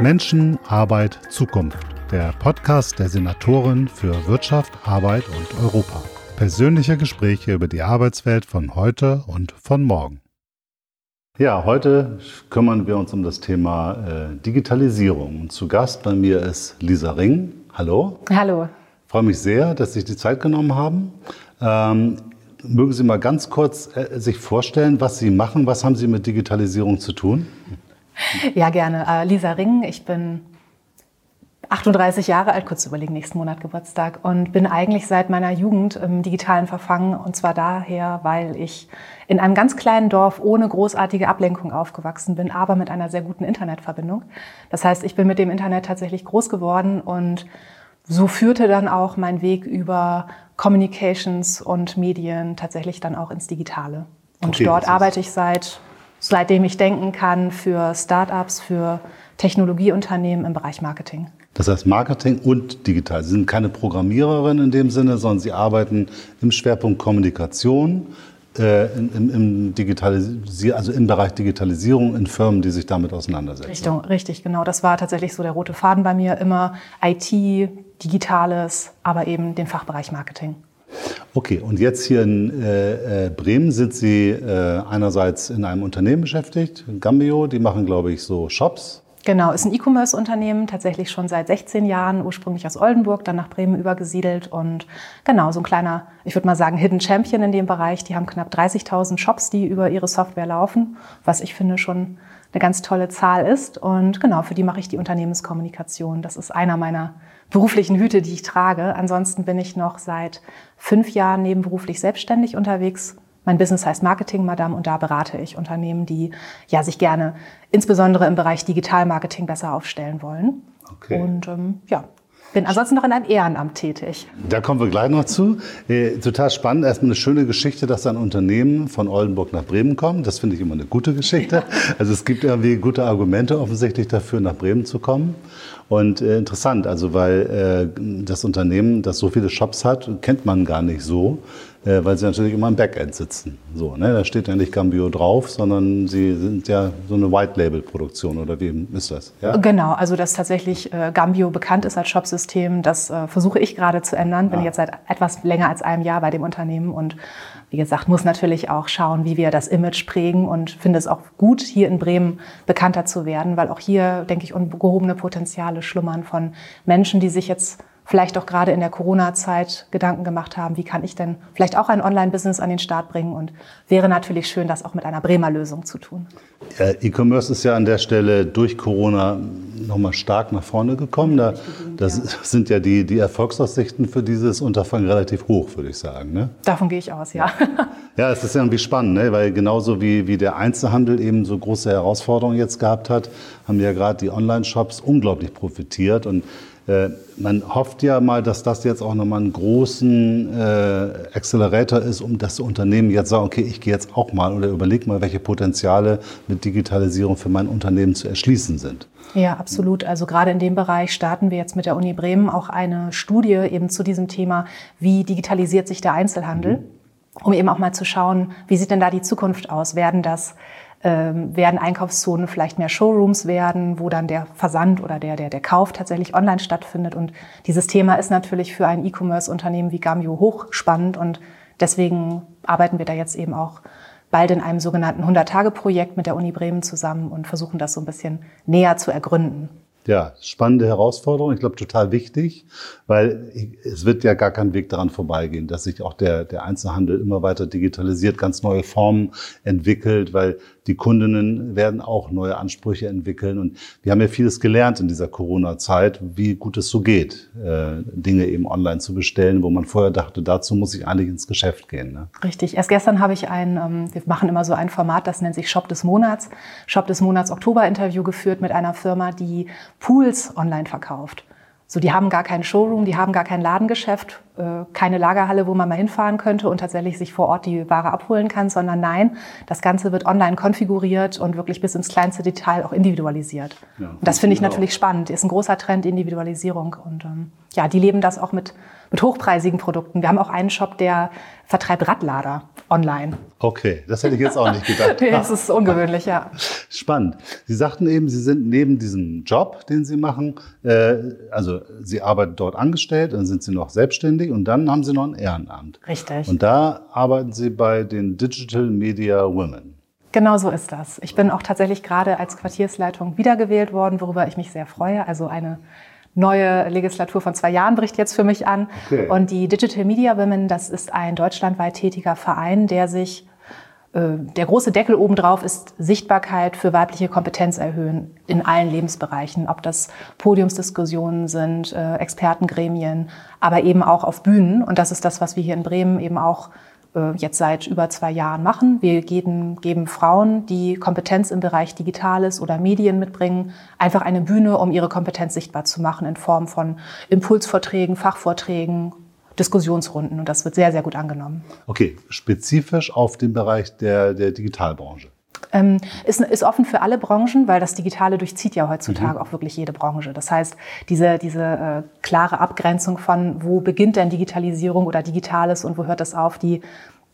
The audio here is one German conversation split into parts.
Menschen, Arbeit, Zukunft. Der Podcast der Senatorin für Wirtschaft, Arbeit und Europa. Persönliche Gespräche über die Arbeitswelt von heute und von morgen. Ja, heute kümmern wir uns um das Thema äh, Digitalisierung. Und zu Gast bei mir ist Lisa Ring. Hallo. Hallo. Ich freue mich sehr, dass Sie sich die Zeit genommen haben. Ähm, mögen Sie mal ganz kurz äh, sich vorstellen, was Sie machen? Was haben Sie mit Digitalisierung zu tun? Ja, gerne. Äh, Lisa Ring, ich bin 38 Jahre alt, kurz überlegen, nächsten Monat Geburtstag und bin eigentlich seit meiner Jugend im digitalen Verfangen und zwar daher, weil ich in einem ganz kleinen Dorf ohne großartige Ablenkung aufgewachsen bin, aber mit einer sehr guten Internetverbindung. Das heißt, ich bin mit dem Internet tatsächlich groß geworden und so führte dann auch mein Weg über Communications und Medien tatsächlich dann auch ins Digitale. Und okay, dort arbeite ich seit seitdem ich denken kann, für Startups, für Technologieunternehmen im Bereich Marketing. Das heißt Marketing und digital. Sie sind keine Programmiererin in dem Sinne, sondern Sie arbeiten im Schwerpunkt Kommunikation, äh, im, im, Digitalisi also im Bereich Digitalisierung in Firmen, die sich damit auseinandersetzen. Richtung, richtig, genau. Das war tatsächlich so der rote Faden bei mir. Immer IT, Digitales, aber eben den Fachbereich Marketing. Okay, und jetzt hier in äh, äh, Bremen sind Sie äh, einerseits in einem Unternehmen beschäftigt, Gambio, die machen, glaube ich, so Shops. Genau, ist ein E-Commerce-Unternehmen, tatsächlich schon seit 16 Jahren, ursprünglich aus Oldenburg, dann nach Bremen übergesiedelt und genau, so ein kleiner, ich würde mal sagen, Hidden Champion in dem Bereich. Die haben knapp 30.000 Shops, die über ihre Software laufen, was ich finde schon eine ganz tolle Zahl ist. Und genau, für die mache ich die Unternehmenskommunikation. Das ist einer meiner beruflichen Hüte, die ich trage. Ansonsten bin ich noch seit fünf Jahren nebenberuflich selbstständig unterwegs. Mein Business heißt Marketing Madame und da berate ich Unternehmen, die ja sich gerne insbesondere im Bereich Digitalmarketing besser aufstellen wollen. Okay. Und ähm, ja, bin ansonsten noch in einem Ehrenamt tätig. Da kommen wir gleich noch zu. Äh, total spannend. Erstmal eine schöne Geschichte, dass ein Unternehmen von Oldenburg nach Bremen kommt. Das finde ich immer eine gute Geschichte. Ja. Also es gibt irgendwie gute Argumente offensichtlich dafür, nach Bremen zu kommen. Und äh, interessant, also weil äh, das Unternehmen, das so viele Shops hat, kennt man gar nicht so, weil sie natürlich immer im Backend sitzen. So, ne? Da steht ja nicht Gambio drauf, sondern sie sind ja so eine White-Label-Produktion oder wie ist das? Ja? Genau, also dass tatsächlich äh, Gambio bekannt ist als Shopsystem, das äh, versuche ich gerade zu ändern. Bin ah. jetzt seit etwas länger als einem Jahr bei dem Unternehmen und wie gesagt, muss natürlich auch schauen, wie wir das Image prägen und finde es auch gut, hier in Bremen bekannter zu werden, weil auch hier, denke ich, ungehobene Potenziale schlummern von Menschen, die sich jetzt vielleicht auch gerade in der Corona-Zeit Gedanken gemacht haben, wie kann ich denn vielleicht auch ein Online-Business an den Start bringen und wäre natürlich schön, das auch mit einer Bremer Lösung zu tun. E-Commerce ist ja an der Stelle durch Corona nochmal stark nach vorne gekommen. Da, das sind ja die, die Erfolgsaussichten für dieses Unterfangen relativ hoch, würde ich sagen. Ne? Davon gehe ich aus, ja. Ja, es ist irgendwie spannend, ne? weil genauso wie, wie der Einzelhandel eben so große Herausforderungen jetzt gehabt hat, haben ja gerade die Online-Shops unglaublich profitiert und man hofft ja mal, dass das jetzt auch nochmal einen großen äh, Accelerator ist, um das Unternehmen jetzt sagen, okay, ich gehe jetzt auch mal oder überlege mal, welche Potenziale mit Digitalisierung für mein Unternehmen zu erschließen sind. Ja, absolut. Also gerade in dem Bereich starten wir jetzt mit der Uni Bremen auch eine Studie eben zu diesem Thema, wie digitalisiert sich der Einzelhandel, mhm. um eben auch mal zu schauen, wie sieht denn da die Zukunft aus? Werden das ähm, werden Einkaufszonen vielleicht mehr Showrooms werden, wo dann der Versand oder der, der, der Kauf tatsächlich online stattfindet. Und dieses Thema ist natürlich für ein E-Commerce-Unternehmen wie Gamio hochspannend und deswegen arbeiten wir da jetzt eben auch bald in einem sogenannten 100-Tage-Projekt mit der Uni Bremen zusammen und versuchen das so ein bisschen näher zu ergründen. Ja, spannende Herausforderung. Ich glaube, total wichtig, weil es wird ja gar kein Weg daran vorbeigehen, dass sich auch der, der Einzelhandel immer weiter digitalisiert, ganz neue Formen entwickelt, weil die Kundinnen werden auch neue Ansprüche entwickeln. Und wir haben ja vieles gelernt in dieser Corona-Zeit, wie gut es so geht, äh, Dinge eben online zu bestellen, wo man vorher dachte, dazu muss ich eigentlich ins Geschäft gehen. Ne? Richtig. Erst gestern habe ich ein, ähm, wir machen immer so ein Format, das nennt sich Shop des Monats, Shop des Monats Oktober-Interview geführt mit einer Firma, die Pools online verkauft. So, die haben gar keinen Showroom, die haben gar kein Ladengeschäft, äh, keine Lagerhalle, wo man mal hinfahren könnte und tatsächlich sich vor Ort die Ware abholen kann, sondern nein, das Ganze wird online konfiguriert und wirklich bis ins kleinste Detail auch individualisiert. Ja, und das finde ich natürlich auch. spannend. Ist ein großer Trend Individualisierung und ähm, ja, die leben das auch mit mit hochpreisigen Produkten. Wir haben auch einen Shop, der vertreibt Radlader online. Okay, das hätte ich jetzt auch nicht gedacht. nee, das ist ungewöhnlich, ja. Spannend. Sie sagten eben, Sie sind neben diesem Job, den Sie machen, äh, also Sie arbeiten dort angestellt, dann sind Sie noch selbstständig und dann haben Sie noch ein Ehrenamt. Richtig. Und da arbeiten Sie bei den Digital Media Women. Genau so ist das. Ich bin auch tatsächlich gerade als Quartiersleitung wiedergewählt worden, worüber ich mich sehr freue. Also eine neue Legislatur von zwei Jahren bricht jetzt für mich an. Okay. Und die Digital Media Women, das ist ein deutschlandweit tätiger Verein, der sich der große Deckel obendrauf ist Sichtbarkeit für weibliche Kompetenz erhöhen in allen Lebensbereichen, ob das Podiumsdiskussionen sind, äh, Expertengremien, aber eben auch auf Bühnen. Und das ist das, was wir hier in Bremen eben auch äh, jetzt seit über zwei Jahren machen. Wir geben, geben Frauen, die Kompetenz im Bereich Digitales oder Medien mitbringen, einfach eine Bühne, um ihre Kompetenz sichtbar zu machen in Form von Impulsvorträgen, Fachvorträgen, Diskussionsrunden. Und das wird sehr, sehr gut angenommen. Okay, spezifisch auf den Bereich der, der Digitalbranche. Ähm, ist, ist offen für alle Branchen, weil das Digitale durchzieht ja heutzutage mhm. auch wirklich jede Branche. Das heißt, diese, diese äh, klare Abgrenzung von, wo beginnt denn Digitalisierung oder Digitales und wo hört das auf, die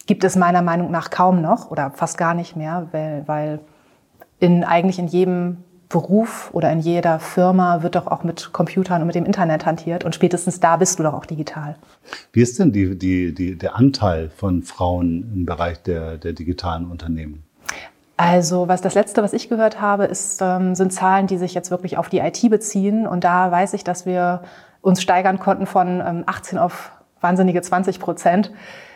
gibt es meiner Meinung nach kaum noch oder fast gar nicht mehr, weil, weil in, eigentlich in jedem Beruf oder in jeder Firma wird doch auch mit Computern und mit dem Internet hantiert und spätestens da bist du doch auch digital. Wie ist denn die, die, die, der Anteil von Frauen im Bereich der, der digitalen Unternehmen? Also was das letzte, was ich gehört habe, ist, ähm, sind Zahlen, die sich jetzt wirklich auf die IT beziehen. Und da weiß ich, dass wir uns steigern konnten von ähm, 18 auf wahnsinnige 20 Prozent.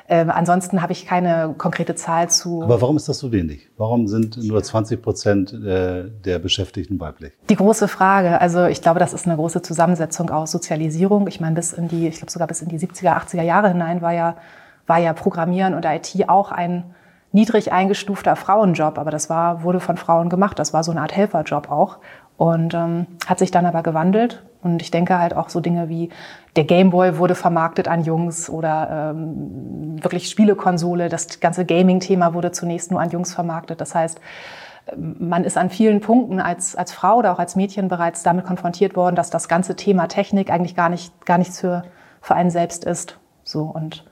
Ähm, ansonsten habe ich keine konkrete Zahl zu. Aber warum ist das so wenig? Warum sind nur 20 Prozent äh, der Beschäftigten weiblich? Die große Frage. Also ich glaube, das ist eine große Zusammensetzung aus Sozialisierung. Ich meine, bis in die, ich glaube sogar bis in die 70er, 80er Jahre hinein war ja, war ja Programmieren und IT auch ein niedrig eingestufter Frauenjob, aber das war, wurde von Frauen gemacht. Das war so eine Art Helferjob auch und ähm, hat sich dann aber gewandelt. Und ich denke halt auch so Dinge wie der Gameboy wurde vermarktet an Jungs oder ähm, wirklich Spielekonsole. Das ganze Gaming-Thema wurde zunächst nur an Jungs vermarktet. Das heißt, man ist an vielen Punkten als, als Frau oder auch als Mädchen bereits damit konfrontiert worden, dass das ganze Thema Technik eigentlich gar nicht, gar nichts für, für einen selbst ist. So und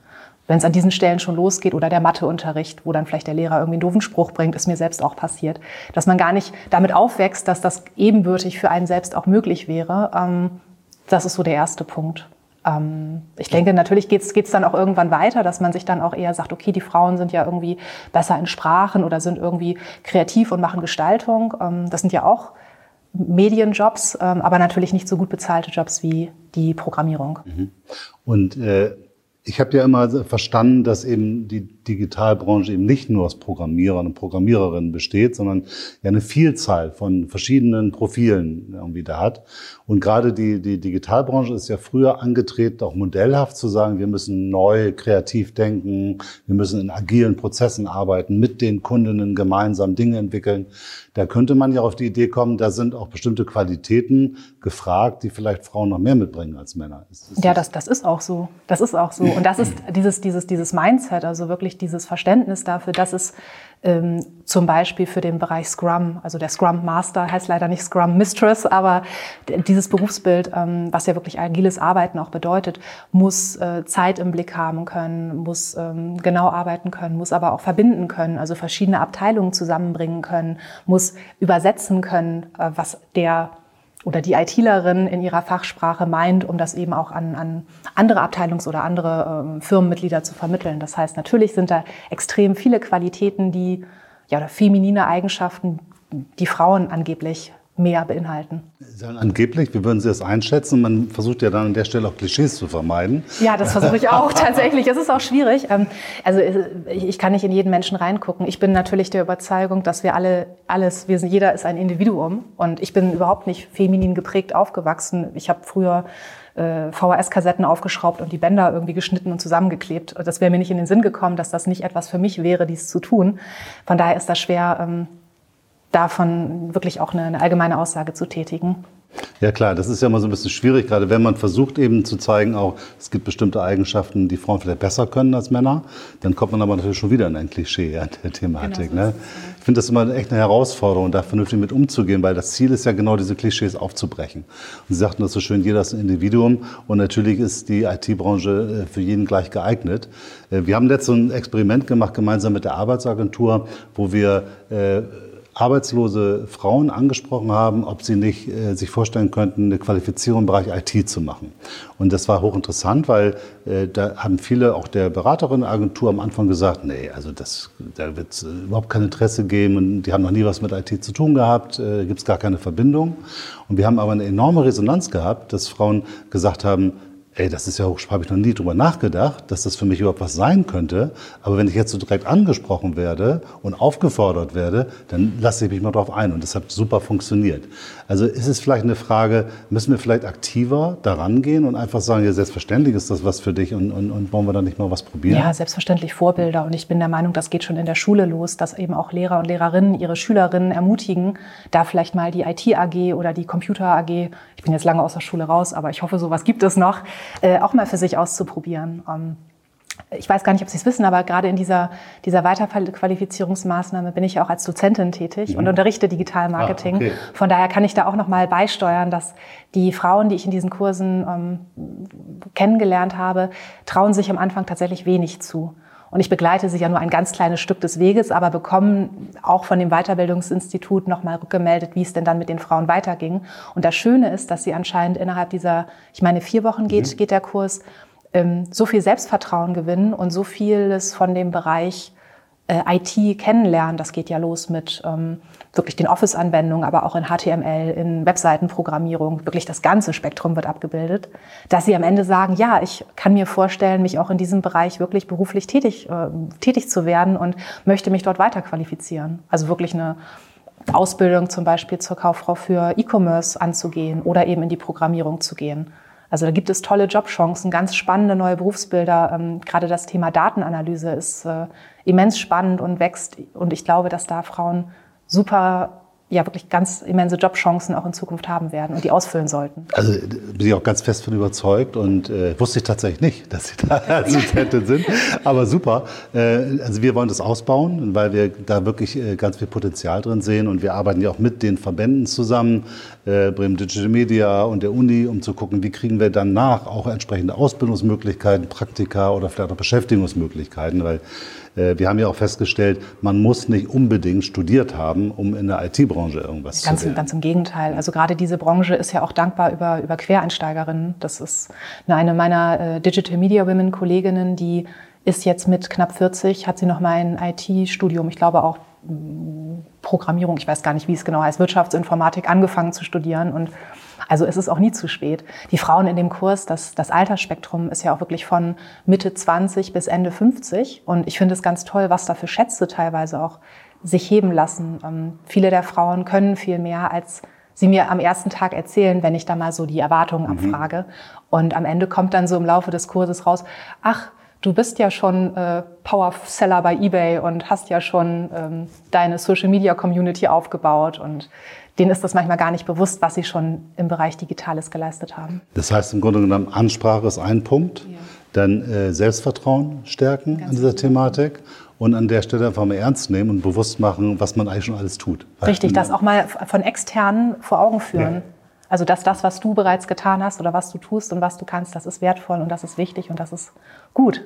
wenn es an diesen Stellen schon losgeht oder der Matheunterricht, wo dann vielleicht der Lehrer irgendwie einen doofen Spruch bringt, ist mir selbst auch passiert, dass man gar nicht damit aufwächst, dass das ebenbürtig für einen selbst auch möglich wäre. Ähm, das ist so der erste Punkt. Ähm, ich denke, natürlich geht es dann auch irgendwann weiter, dass man sich dann auch eher sagt, okay, die Frauen sind ja irgendwie besser in Sprachen oder sind irgendwie kreativ und machen Gestaltung. Ähm, das sind ja auch Medienjobs, aber natürlich nicht so gut bezahlte Jobs wie die Programmierung. Mhm. Und äh ich habe ja immer verstanden, dass eben die Digitalbranche eben nicht nur aus Programmierern und Programmiererinnen besteht, sondern ja eine Vielzahl von verschiedenen Profilen irgendwie da hat. Und gerade die, die Digitalbranche ist ja früher angetreten, auch modellhaft zu sagen, wir müssen neu kreativ denken, wir müssen in agilen Prozessen arbeiten, mit den Kundinnen gemeinsam Dinge entwickeln. Da könnte man ja auf die Idee kommen, da sind auch bestimmte Qualitäten gefragt, die vielleicht Frauen noch mehr mitbringen als Männer. Ist, ist ja, das, das ist auch so. Das ist auch so. Und das ist dieses, dieses, dieses Mindset, also wirklich dieses Verständnis dafür, dass es ähm, zum Beispiel für den Bereich Scrum, also der Scrum Master heißt leider nicht Scrum Mistress, aber dieses Berufsbild, ähm, was ja wirklich agiles Arbeiten auch bedeutet, muss äh, Zeit im Blick haben können, muss ähm, genau arbeiten können, muss aber auch verbinden können, also verschiedene Abteilungen zusammenbringen können, muss übersetzen können, äh, was der oder die ITlerin in ihrer Fachsprache meint, um das eben auch an, an andere Abteilungs- oder andere ähm, Firmenmitglieder zu vermitteln. Das heißt, natürlich sind da extrem viele Qualitäten, die ja oder feminine Eigenschaften, die Frauen angeblich mehr beinhalten. Angeblich, wie würden Sie das einschätzen? Man versucht ja dann an der Stelle auch Klischees zu vermeiden. Ja, das versuche ich auch tatsächlich. Es ist auch schwierig. Ähm, also ich kann nicht in jeden Menschen reingucken. Ich bin natürlich der Überzeugung, dass wir alle alles, wir sind, jeder ist ein Individuum und ich bin überhaupt nicht feminin geprägt aufgewachsen. Ich habe früher äh, VHS-Kassetten aufgeschraubt und die Bänder irgendwie geschnitten und zusammengeklebt. Das wäre mir nicht in den Sinn gekommen, dass das nicht etwas für mich wäre, dies zu tun. Von daher ist das schwer, ähm, davon wirklich auch eine, eine allgemeine Aussage zu tätigen. Ja klar, das ist ja immer so ein bisschen schwierig, gerade wenn man versucht eben zu zeigen, auch es gibt bestimmte Eigenschaften, die Frauen vielleicht besser können als Männer, dann kommt man aber natürlich schon wieder in ein Klischee an der Thematik. Genau, ne? Ich finde das immer echt eine Herausforderung, da vernünftig mit umzugehen, weil das Ziel ist ja genau diese Klischees aufzubrechen. Und Sie sagten das so schön, jeder ist ein Individuum und natürlich ist die IT-Branche äh, für jeden gleich geeignet. Äh, wir haben letztens so ein Experiment gemacht, gemeinsam mit der Arbeitsagentur, wo wir äh, arbeitslose Frauen angesprochen haben, ob sie nicht äh, sich vorstellen könnten, eine Qualifizierung im Bereich IT zu machen. Und das war hochinteressant, weil äh, da haben viele, auch der Beraterin-Agentur am Anfang gesagt, nee, also das, da wird es überhaupt kein Interesse geben und die haben noch nie was mit IT zu tun gehabt, äh, gibt es gar keine Verbindung. Und wir haben aber eine enorme Resonanz gehabt, dass Frauen gesagt haben, ey, das ist ja, habe ich noch nie drüber nachgedacht, dass das für mich überhaupt was sein könnte. Aber wenn ich jetzt so direkt angesprochen werde und aufgefordert werde, dann lasse ich mich mal drauf ein. Und das hat super funktioniert. Also ist es vielleicht eine Frage, müssen wir vielleicht aktiver daran gehen und einfach sagen, ja, selbstverständlich ist das was für dich und, und, und wollen wir da nicht mal was probieren? Ja, selbstverständlich Vorbilder. Und ich bin der Meinung, das geht schon in der Schule los, dass eben auch Lehrer und Lehrerinnen ihre Schülerinnen ermutigen, da vielleicht mal die IT-AG oder die Computer-AG, ich bin jetzt lange aus der Schule raus, aber ich hoffe, sowas gibt es noch, äh, auch mal für sich auszuprobieren. Ähm, ich weiß gar nicht, ob Sie es wissen, aber gerade in dieser, dieser Weiterqualifizierungsmaßnahme bin ich auch als Dozentin tätig mhm. und unterrichte Digitalmarketing. Ah, okay. Von daher kann ich da auch noch mal beisteuern, dass die Frauen, die ich in diesen Kursen ähm, kennengelernt habe, trauen sich am Anfang tatsächlich wenig zu. Und ich begleite sie ja nur ein ganz kleines Stück des Weges, aber bekommen auch von dem Weiterbildungsinstitut nochmal rückgemeldet, wie es denn dann mit den Frauen weiterging. Und das Schöne ist, dass sie anscheinend innerhalb dieser, ich meine, vier Wochen geht, mhm. geht der Kurs, ähm, so viel Selbstvertrauen gewinnen und so vieles von dem Bereich IT kennenlernen. Das geht ja los mit ähm, wirklich den Office-Anwendungen, aber auch in HTML, in Webseitenprogrammierung. Wirklich das ganze Spektrum wird abgebildet. Dass sie am Ende sagen, ja, ich kann mir vorstellen, mich auch in diesem Bereich wirklich beruflich tätig, äh, tätig zu werden und möchte mich dort weiter qualifizieren. Also wirklich eine Ausbildung zum Beispiel zur Kauffrau für E-Commerce anzugehen oder eben in die Programmierung zu gehen. Also da gibt es tolle Jobchancen, ganz spannende neue Berufsbilder. Ähm, gerade das Thema Datenanalyse ist äh, immens spannend und wächst. Und ich glaube, dass da Frauen super ja wirklich ganz immense Jobchancen auch in Zukunft haben werden und die ausfüllen sollten. Also bin ich auch ganz fest von überzeugt und äh, wusste ich tatsächlich nicht, dass Sie da Assistentin sind. Aber super. Äh, also wir wollen das ausbauen, weil wir da wirklich äh, ganz viel Potenzial drin sehen und wir arbeiten ja auch mit den Verbänden zusammen, äh, Bremen Digital Media und der Uni, um zu gucken, wie kriegen wir danach auch entsprechende Ausbildungsmöglichkeiten, Praktika oder vielleicht auch Beschäftigungsmöglichkeiten, weil äh, wir haben ja auch festgestellt, man muss nicht unbedingt studiert haben, um in der IT-Branche irgendwas ganz, zu werden. Ganz im Gegenteil. Also gerade diese Branche ist ja auch dankbar über, über Quereinsteigerinnen. Das ist eine meiner äh, Digital Media Women Kolleginnen, die ist jetzt mit knapp 40, hat sie noch mal ein IT-Studium, ich glaube auch mm, Programmierung, ich weiß gar nicht, wie es genau heißt, Wirtschaftsinformatik angefangen zu studieren und also es ist auch nie zu spät. Die Frauen in dem Kurs, das, das Altersspektrum ist ja auch wirklich von Mitte 20 bis Ende 50. Und ich finde es ganz toll, was da für Schätze teilweise auch sich heben lassen. Ähm, viele der Frauen können viel mehr, als sie mir am ersten Tag erzählen, wenn ich da mal so die Erwartungen mhm. abfrage. Und am Ende kommt dann so im Laufe des Kurses raus, ach, du bist ja schon äh, Power Seller bei eBay und hast ja schon ähm, deine Social Media Community aufgebaut und denen ist das manchmal gar nicht bewusst, was sie schon im Bereich Digitales geleistet haben. Das heißt im Grunde genommen, Ansprache ist ein Punkt, ja. dann äh, Selbstvertrauen stärken Ganz an dieser Thematik und an der Stelle einfach mal ernst nehmen und bewusst machen, was man eigentlich schon alles tut. Richtig, das auch mal von externen vor Augen führen. Ja. Also dass das, was du bereits getan hast oder was du tust und was du kannst, das ist wertvoll und das ist wichtig und das ist gut.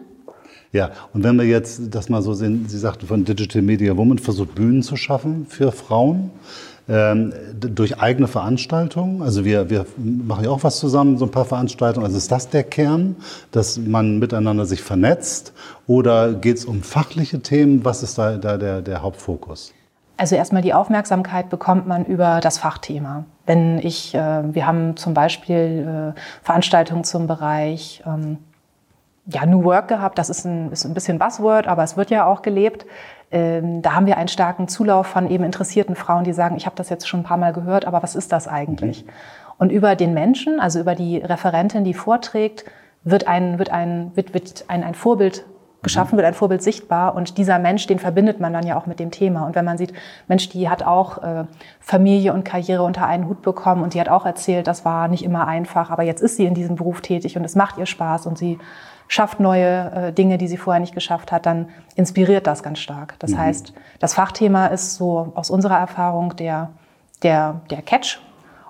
Ja, und wenn wir jetzt das mal so sehen, Sie sagten von Digital Media Woman versucht Bühnen zu schaffen für Frauen ähm, durch eigene Veranstaltungen. Also wir, wir machen ja auch was zusammen, so ein paar Veranstaltungen. Also ist das der Kern, dass man miteinander sich vernetzt oder geht es um fachliche Themen? Was ist da, da der, der Hauptfokus? Also erstmal die Aufmerksamkeit bekommt man über das Fachthema. Wenn ich, äh, wir haben zum Beispiel äh, Veranstaltungen zum Bereich ähm, ja, New Work gehabt. Das ist ein, ist ein bisschen Buzzword, aber es wird ja auch gelebt. Ähm, da haben wir einen starken Zulauf von eben interessierten Frauen, die sagen, ich habe das jetzt schon ein paar Mal gehört, aber was ist das eigentlich? Mhm. Und über den Menschen, also über die Referentin, die vorträgt, wird ein, wird ein, wird, wird ein, ein Vorbild geschaffen wird, ein Vorbild sichtbar und dieser Mensch, den verbindet man dann ja auch mit dem Thema. Und wenn man sieht, Mensch, die hat auch äh, Familie und Karriere unter einen Hut bekommen und die hat auch erzählt, das war nicht immer einfach, aber jetzt ist sie in diesem Beruf tätig und es macht ihr Spaß und sie schafft neue äh, Dinge, die sie vorher nicht geschafft hat, dann inspiriert das ganz stark. Das mhm. heißt, das Fachthema ist so aus unserer Erfahrung der, der, der Catch.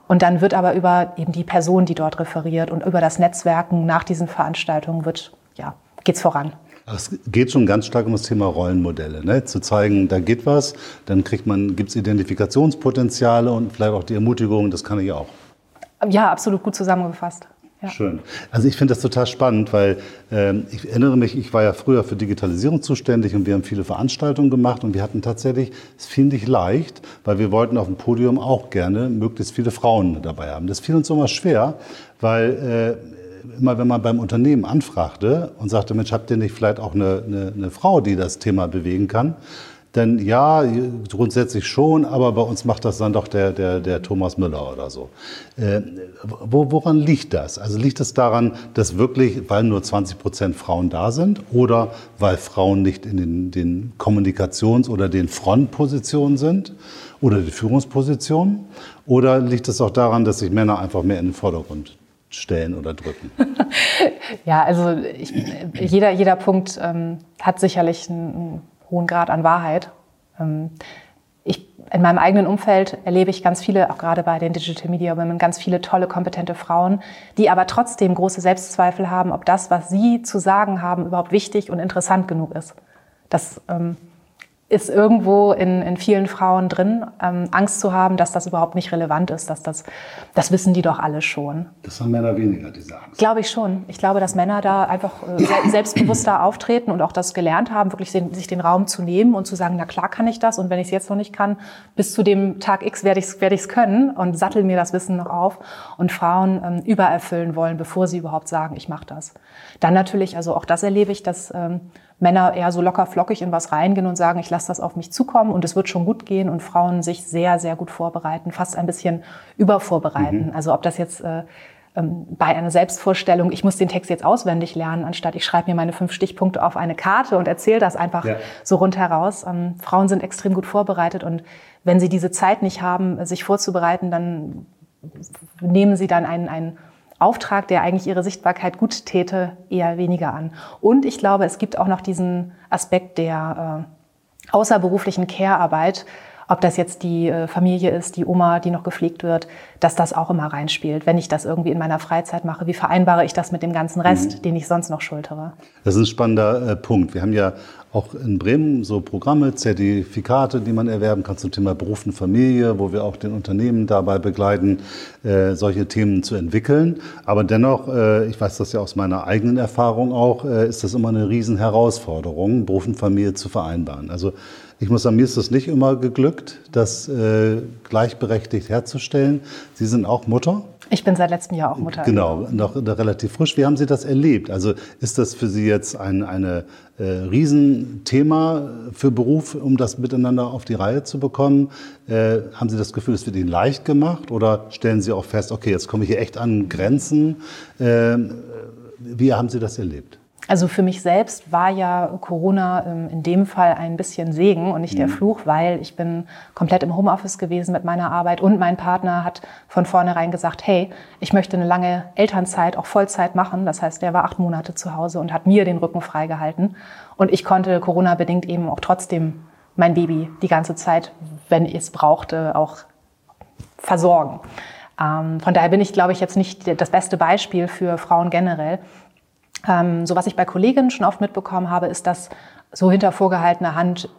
Und dann wird aber über eben die Person, die dort referiert und über das Netzwerken nach diesen Veranstaltungen wird, ja, geht's voran. Es geht schon ganz stark um das Thema Rollenmodelle, ne? zu zeigen, da geht was, dann kriegt man, gibt es Identifikationspotenziale und vielleicht auch die Ermutigung, das kann ich auch. Ja, absolut gut zusammengefasst. Ja. Schön. Also ich finde das total spannend, weil äh, ich erinnere mich, ich war ja früher für Digitalisierung zuständig und wir haben viele Veranstaltungen gemacht und wir hatten tatsächlich, es fiel nicht leicht, weil wir wollten auf dem Podium auch gerne möglichst viele Frauen dabei haben. Das fiel uns immer schwer, weil äh, immer wenn man beim Unternehmen anfragte und sagte, Mensch, habt ihr nicht vielleicht auch eine, eine, eine Frau, die das Thema bewegen kann? Denn ja, grundsätzlich schon, aber bei uns macht das dann doch der, der, der Thomas Müller oder so. Äh, wo, woran liegt das? Also liegt es daran, dass wirklich, weil nur 20 Prozent Frauen da sind oder weil Frauen nicht in den, den Kommunikations- oder den Frontpositionen sind oder die Führungspositionen? Oder liegt es auch daran, dass sich Männer einfach mehr in den Vordergrund stellen oder drücken? ja, also ich, jeder, jeder Punkt ähm, hat sicherlich einen hohen Grad an Wahrheit. Ähm, ich, in meinem eigenen Umfeld erlebe ich ganz viele, auch gerade bei den Digital Media Women, ganz viele tolle, kompetente Frauen, die aber trotzdem große Selbstzweifel haben, ob das, was sie zu sagen haben, überhaupt wichtig und interessant genug ist. Das ähm, ist irgendwo in, in vielen Frauen drin, ähm, Angst zu haben, dass das überhaupt nicht relevant ist, dass das, das wissen die doch alle schon. Das haben Männer weniger, diese Angst. Glaube ich schon. Ich glaube, dass Männer da einfach äh, selbstbewusster auftreten und auch das gelernt haben, wirklich sich den Raum zu nehmen und zu sagen, na klar kann ich das und wenn ich es jetzt noch nicht kann, bis zu dem Tag X werde ich es werde ich's können und sattel mir das Wissen noch auf und Frauen ähm, übererfüllen wollen, bevor sie überhaupt sagen, ich mache das. Dann natürlich, also auch das erlebe ich, dass ähm, Männer eher so locker flockig in was reingehen und sagen, ich lasse das auf mich zukommen und es wird schon gut gehen und Frauen sich sehr, sehr gut vorbereiten, fast ein bisschen übervorbereiten. Mhm. Also ob das jetzt äh, ähm, bei einer Selbstvorstellung, ich muss den Text jetzt auswendig lernen, anstatt ich schreibe mir meine fünf Stichpunkte auf eine Karte und erzähle das einfach ja. so rundheraus. Ähm, Frauen sind extrem gut vorbereitet und wenn sie diese Zeit nicht haben, sich vorzubereiten, dann nehmen sie dann einen, einen Auftrag, der eigentlich ihre Sichtbarkeit gut täte, eher weniger an. Und ich glaube, es gibt auch noch diesen Aspekt der äh, außerberuflichen Care-Arbeit, ob das jetzt die äh, Familie ist, die Oma, die noch gepflegt wird, dass das auch immer reinspielt. Wenn ich das irgendwie in meiner Freizeit mache, wie vereinbare ich das mit dem ganzen Rest, mhm. den ich sonst noch schultere? Das ist ein spannender äh, Punkt. Wir haben ja auch in Bremen so Programme, Zertifikate, die man erwerben kann zum Thema Beruf und Familie, wo wir auch den Unternehmen dabei begleiten, äh, solche Themen zu entwickeln. Aber dennoch, äh, ich weiß das ja aus meiner eigenen Erfahrung auch, äh, ist das immer eine Riesenherausforderung, Beruf und Familie zu vereinbaren. Also ich muss sagen, mir ist das nicht immer geglückt, das äh, gleichberechtigt herzustellen. Sie sind auch Mutter. Ich bin seit letztem Jahr auch Mutter. Genau, noch, relativ frisch. Wie haben Sie das erlebt? Also ist das für Sie jetzt ein eine, äh, Riesenthema für Beruf, um das miteinander auf die Reihe zu bekommen? Äh, haben Sie das Gefühl, es wird Ihnen leicht gemacht oder stellen Sie auch fest, okay, jetzt komme ich hier echt an Grenzen? Äh, wie haben Sie das erlebt? Also für mich selbst war ja Corona ähm, in dem Fall ein bisschen Segen und nicht mhm. der Fluch, weil ich bin komplett im Homeoffice gewesen mit meiner Arbeit und mein Partner hat von vornherein gesagt, hey, ich möchte eine lange Elternzeit, auch Vollzeit machen. Das heißt, er war acht Monate zu Hause und hat mir den Rücken freigehalten. Und ich konnte Corona-bedingt eben auch trotzdem mein Baby die ganze Zeit, wenn ich es brauchte, auch versorgen. Ähm, von daher bin ich, glaube ich, jetzt nicht das beste Beispiel für Frauen generell. Ähm, so was ich bei Kolleginnen schon oft mitbekommen habe, ist, dass so hinter vorgehaltener Hand,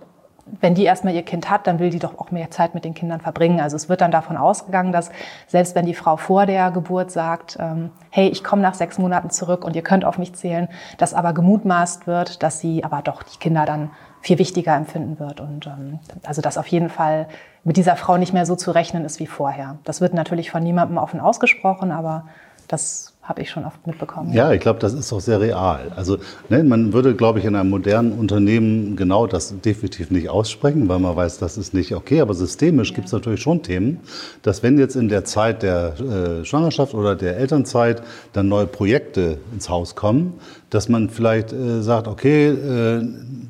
wenn die erstmal ihr Kind hat, dann will die doch auch mehr Zeit mit den Kindern verbringen. Also es wird dann davon ausgegangen, dass selbst wenn die Frau vor der Geburt sagt, ähm, hey, ich komme nach sechs Monaten zurück und ihr könnt auf mich zählen, dass aber gemutmaßt wird, dass sie aber doch die Kinder dann viel wichtiger empfinden wird. Und ähm, also dass auf jeden Fall mit dieser Frau nicht mehr so zu rechnen ist wie vorher. Das wird natürlich von niemandem offen ausgesprochen, aber das habe ich schon oft mitbekommen. Ja, ich glaube, das ist auch sehr real. Also ne, man würde, glaube ich, in einem modernen Unternehmen genau das definitiv nicht aussprechen, weil man weiß, das ist nicht okay. Aber systemisch ja. gibt es natürlich schon Themen, dass wenn jetzt in der Zeit der äh, Schwangerschaft oder der Elternzeit dann neue Projekte ins Haus kommen, dass man vielleicht äh, sagt, okay, äh,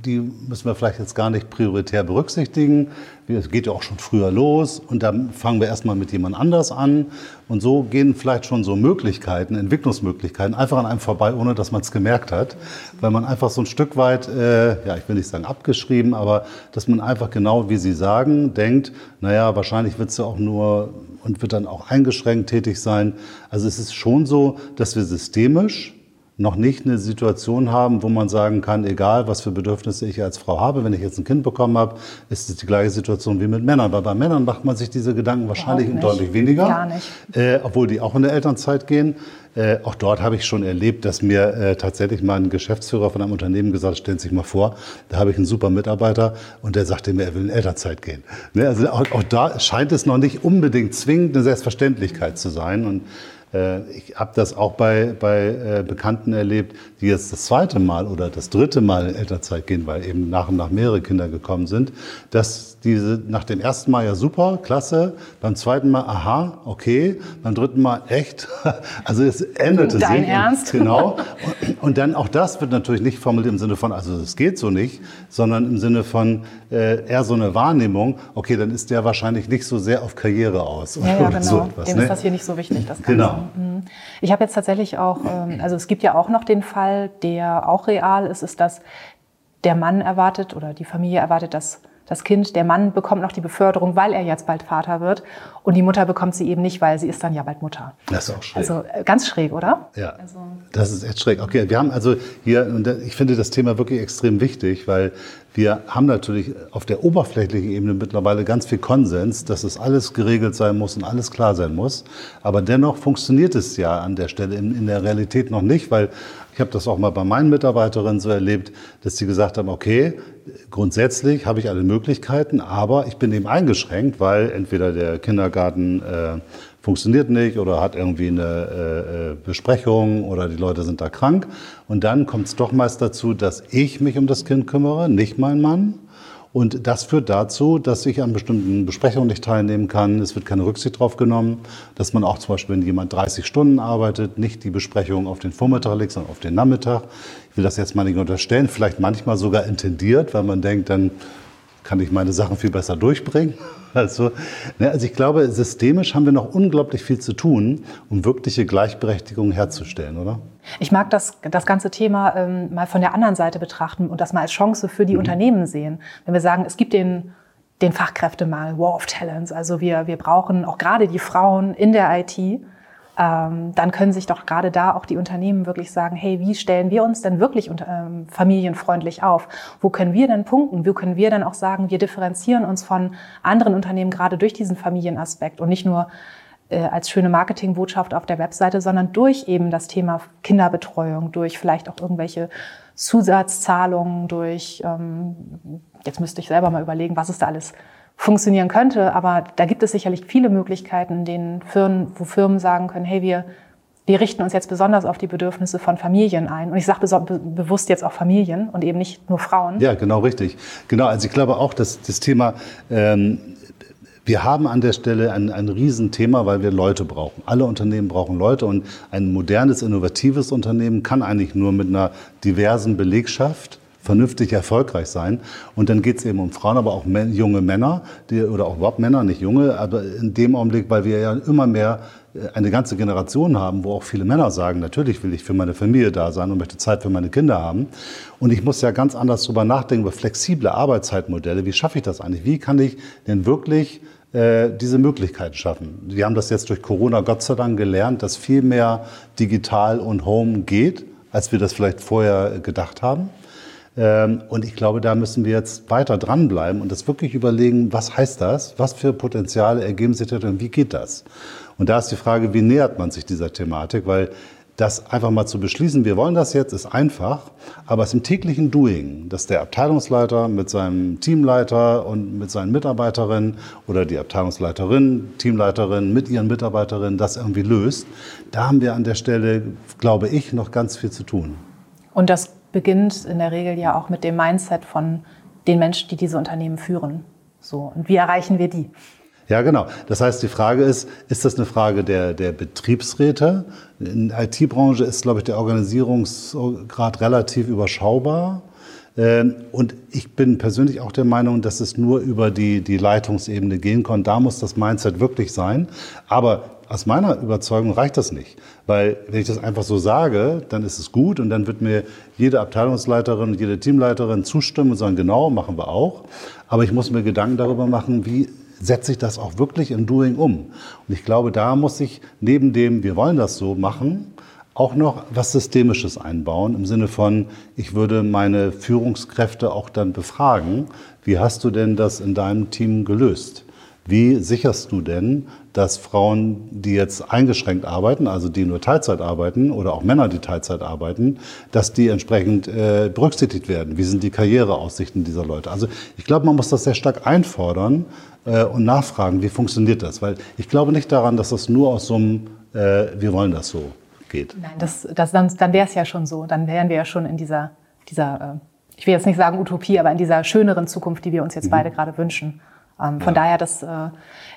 die müssen wir vielleicht jetzt gar nicht prioritär berücksichtigen. Es geht ja auch schon früher los und dann fangen wir erstmal mit jemand anders an. Und so gehen vielleicht schon so Möglichkeiten, Entwicklungsmöglichkeiten einfach an einem vorbei, ohne dass man es gemerkt hat. Weil man einfach so ein Stück weit, äh, ja, ich will nicht sagen abgeschrieben, aber dass man einfach genau, wie Sie sagen, denkt, naja, wahrscheinlich wird es ja auch nur und wird dann auch eingeschränkt tätig sein. Also es ist schon so, dass wir systemisch noch nicht eine Situation haben, wo man sagen kann, egal was für Bedürfnisse ich als Frau habe, wenn ich jetzt ein Kind bekommen habe, ist es die gleiche Situation wie mit Männern. Weil bei Männern macht man sich diese Gedanken wahrscheinlich deutlich weniger, Gar nicht. Äh, obwohl die auch in der Elternzeit gehen. Äh, auch dort habe ich schon erlebt, dass mir äh, tatsächlich mal ein Geschäftsführer von einem Unternehmen gesagt hat, stellen Sie sich mal vor, da habe ich einen super Mitarbeiter und der sagte mir, er will in Elternzeit gehen. Ne? Also auch, auch da scheint es noch nicht unbedingt zwingend eine Selbstverständlichkeit zu sein. Und ich habe das auch bei, bei äh, Bekannten erlebt, die jetzt das zweite Mal oder das dritte Mal in Elternzeit gehen, weil eben nach und nach mehrere Kinder gekommen sind, dass diese nach dem ersten Mal ja super, klasse, beim zweiten Mal aha, okay, beim dritten Mal echt. Also es änderte Dein sich. Ernst? Genau. Und, und, dann auch das wird natürlich nicht formuliert im Sinne von, also es geht so nicht, sondern im Sinne von äh, eher so eine Wahrnehmung, okay, dann ist der wahrscheinlich nicht so sehr auf Karriere aus. Ja, ja genau. So etwas, Dem ne? ist das hier nicht so wichtig, das Ganze. Genau. Mhm. Ich habe jetzt tatsächlich auch, ähm, also es gibt ja auch noch den Fall, der auch real ist, ist, dass der Mann erwartet oder die Familie erwartet, dass das Kind, der Mann bekommt noch die Beförderung, weil er jetzt bald Vater wird. Und die Mutter bekommt sie eben nicht, weil sie ist dann ja bald Mutter. Das ist auch schräg. Also äh, ganz schräg, oder? Ja. Also das ist echt schräg. Okay, wir haben also hier, und ich finde das Thema wirklich extrem wichtig, weil wir haben natürlich auf der oberflächlichen Ebene mittlerweile ganz viel Konsens, dass es alles geregelt sein muss und alles klar sein muss. Aber dennoch funktioniert es ja an der Stelle in, in der Realität noch nicht, weil ich habe das auch mal bei meinen Mitarbeiterinnen so erlebt, dass sie gesagt haben, okay, grundsätzlich habe ich alle Möglichkeiten, aber ich bin eben eingeschränkt, weil entweder der Kindergarten äh, funktioniert nicht oder hat irgendwie eine äh, äh Besprechung oder die Leute sind da krank. Und dann kommt es doch meist dazu, dass ich mich um das Kind kümmere, nicht mein Mann. Und das führt dazu, dass ich an bestimmten Besprechungen nicht teilnehmen kann. Es wird keine Rücksicht darauf genommen, dass man auch zum Beispiel, wenn jemand 30 Stunden arbeitet, nicht die Besprechung auf den Vormittag legt, sondern auf den Nachmittag. Ich will das jetzt mal nicht unterstellen, vielleicht manchmal sogar intendiert, weil man denkt, dann kann ich meine Sachen viel besser durchbringen. Also, ne, also ich glaube, systemisch haben wir noch unglaublich viel zu tun, um wirkliche Gleichberechtigung herzustellen, oder? Ich mag das, das ganze Thema ähm, mal von der anderen Seite betrachten und das mal als Chance für die mhm. Unternehmen sehen. Wenn wir sagen, es gibt den, den Fachkräftemangel, War of Talents, also wir, wir brauchen auch gerade die Frauen in der IT, dann können sich doch gerade da auch die Unternehmen wirklich sagen, hey, wie stellen wir uns denn wirklich ähm, familienfreundlich auf? Wo können wir denn punkten? Wo können wir denn auch sagen, wir differenzieren uns von anderen Unternehmen gerade durch diesen Familienaspekt und nicht nur äh, als schöne Marketingbotschaft auf der Webseite, sondern durch eben das Thema Kinderbetreuung, durch vielleicht auch irgendwelche Zusatzzahlungen, durch, ähm, jetzt müsste ich selber mal überlegen, was es da alles funktionieren könnte. Aber da gibt es sicherlich viele Möglichkeiten, denen Firmen, wo Firmen sagen können, hey, wir, wir richten uns jetzt besonders auf die Bedürfnisse von Familien ein. Und ich sage be bewusst jetzt auch Familien und eben nicht nur Frauen. Ja, genau richtig. Genau, also ich glaube auch, dass das Thema ähm, wir haben an der Stelle ein, ein Riesenthema, weil wir Leute brauchen. Alle Unternehmen brauchen Leute und ein modernes, innovatives Unternehmen kann eigentlich nur mit einer diversen Belegschaft vernünftig erfolgreich sein. Und dann geht es eben um Frauen, aber auch junge Männer, die, oder auch überhaupt Männer, nicht junge, aber in dem Augenblick, weil wir ja immer mehr äh, eine ganze Generation haben, wo auch viele Männer sagen, natürlich will ich für meine Familie da sein und möchte Zeit für meine Kinder haben. Und ich muss ja ganz anders darüber nachdenken, über flexible Arbeitszeitmodelle. Wie schaffe ich das eigentlich? Wie kann ich denn wirklich äh, diese Möglichkeiten schaffen? Wir haben das jetzt durch Corona Gott sei Dank gelernt, dass viel mehr digital und home geht, als wir das vielleicht vorher gedacht haben. Ähm, und ich glaube, da müssen wir jetzt weiter dranbleiben und das wirklich überlegen, was heißt das? Was für Potenziale ergeben sich da und wie geht das? Und da ist die Frage, wie nähert man sich dieser Thematik? Weil das einfach mal zu beschließen, wir wollen das jetzt, ist einfach, aber es im täglichen Doing, dass der Abteilungsleiter mit seinem Teamleiter und mit seinen Mitarbeiterinnen oder die Abteilungsleiterin, Teamleiterin mit ihren Mitarbeiterinnen das irgendwie löst, da haben wir an der Stelle, glaube ich, noch ganz viel zu tun. Und das beginnt in der Regel ja auch mit dem Mindset von den Menschen, die diese Unternehmen führen. So. Und wie erreichen wir die? Ja, genau. Das heißt, die Frage ist, ist das eine Frage der, der Betriebsräte? In der IT-Branche ist, glaube ich, der Organisierungsgrad relativ überschaubar. Ähm, und ich bin persönlich auch der Meinung, dass es nur über die, die Leitungsebene gehen kann. Da muss das Mindset wirklich sein. Aber aus meiner Überzeugung reicht das nicht. Weil wenn ich das einfach so sage, dann ist es gut und dann wird mir jede Abteilungsleiterin jede Teamleiterin zustimmen und sagen, genau, machen wir auch. Aber ich muss mir Gedanken darüber machen, wie setze ich das auch wirklich im Doing um. Und ich glaube, da muss ich neben dem, wir wollen das so machen, auch noch was Systemisches einbauen, im Sinne von, ich würde meine Führungskräfte auch dann befragen, wie hast du denn das in deinem Team gelöst? Wie sicherst du denn, dass Frauen, die jetzt eingeschränkt arbeiten, also die nur Teilzeit arbeiten oder auch Männer, die Teilzeit arbeiten, dass die entsprechend äh, berücksichtigt werden? Wie sind die Karriereaussichten dieser Leute? Also ich glaube, man muss das sehr stark einfordern äh, und nachfragen, wie funktioniert das? Weil ich glaube nicht daran, dass das nur aus so einem äh, Wir wollen das so geht. Nein, das, das, dann, dann wäre es ja schon so. Dann wären wir ja schon in dieser, dieser äh, ich will jetzt nicht sagen Utopie, aber in dieser schöneren Zukunft, die wir uns jetzt mhm. beide gerade wünschen. Ähm, von ja. daher, das, äh,